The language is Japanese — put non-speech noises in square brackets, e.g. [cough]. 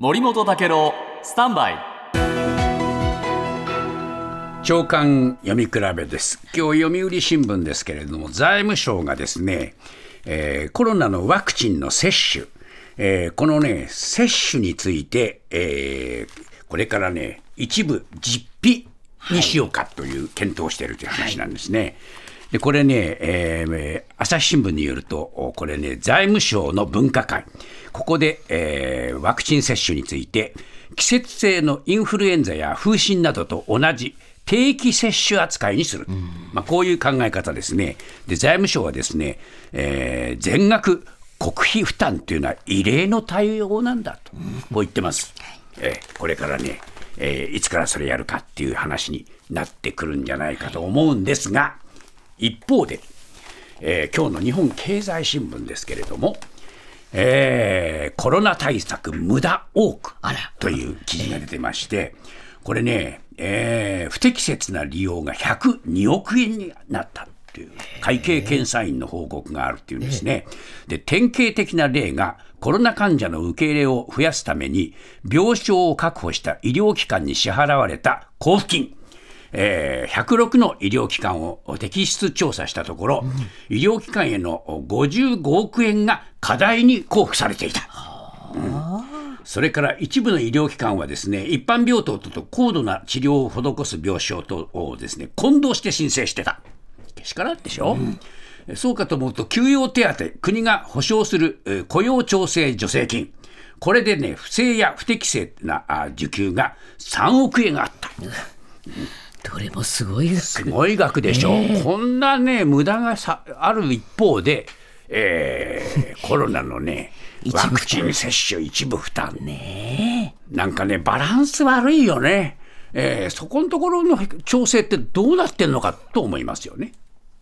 森本武郎スタンバイ。長官読み比べです。今日読売新聞ですけれども財務省がですね、えーコロナのワクチンの接種、えーこのね接種について、えーこれからね一部実費にしようかという検討しているという話なんですね。でこれね、えー朝日新聞によると、おこれね、財務省の分科会、ここで、えーワクチン接種について、季節性のインフルエンザや風疹などと同じ定期接種扱いにする、まあ、こういう考え方ですね。で財務省はですね、えー全額国費負担というのは異例の対応なんだと、こう言ってます。えーこれからね、えーいつからそれやるかっていう話になってくるんじゃないかと思うんですが、一方で、えー今日の日本経済新聞ですけれども、えーコロナ対策無駄多くという記事が出てまして、これね、えー不適切な利用が102億円になったっていう会計検査院の報告があるっていうんですね。で、典型的な例がコロナ患者の受け入れを増やすために病床を確保した医療機関に支払われた交付金。えー106の医療機関を摘出調査したところ、医療機関への55億円が過大に交付されていた。それから一部の医療機関はですね、一般病棟と高度な治療を施す病床とをですね、混同して申請してた。けしからんでしょ、そうかと思うと、休養手当、国が保障するえー雇用調整助成金。これでね、不正や不適正なあ受給が3億円あった。どれもすごいですすごい額でしょ、こんなね、無駄がさある一方で、えー [laughs] コロナのね、ワクチン接種一部負担、なんかね、バランス悪いよね、えーそこのところの調整ってどうなってんのかと思いますよね。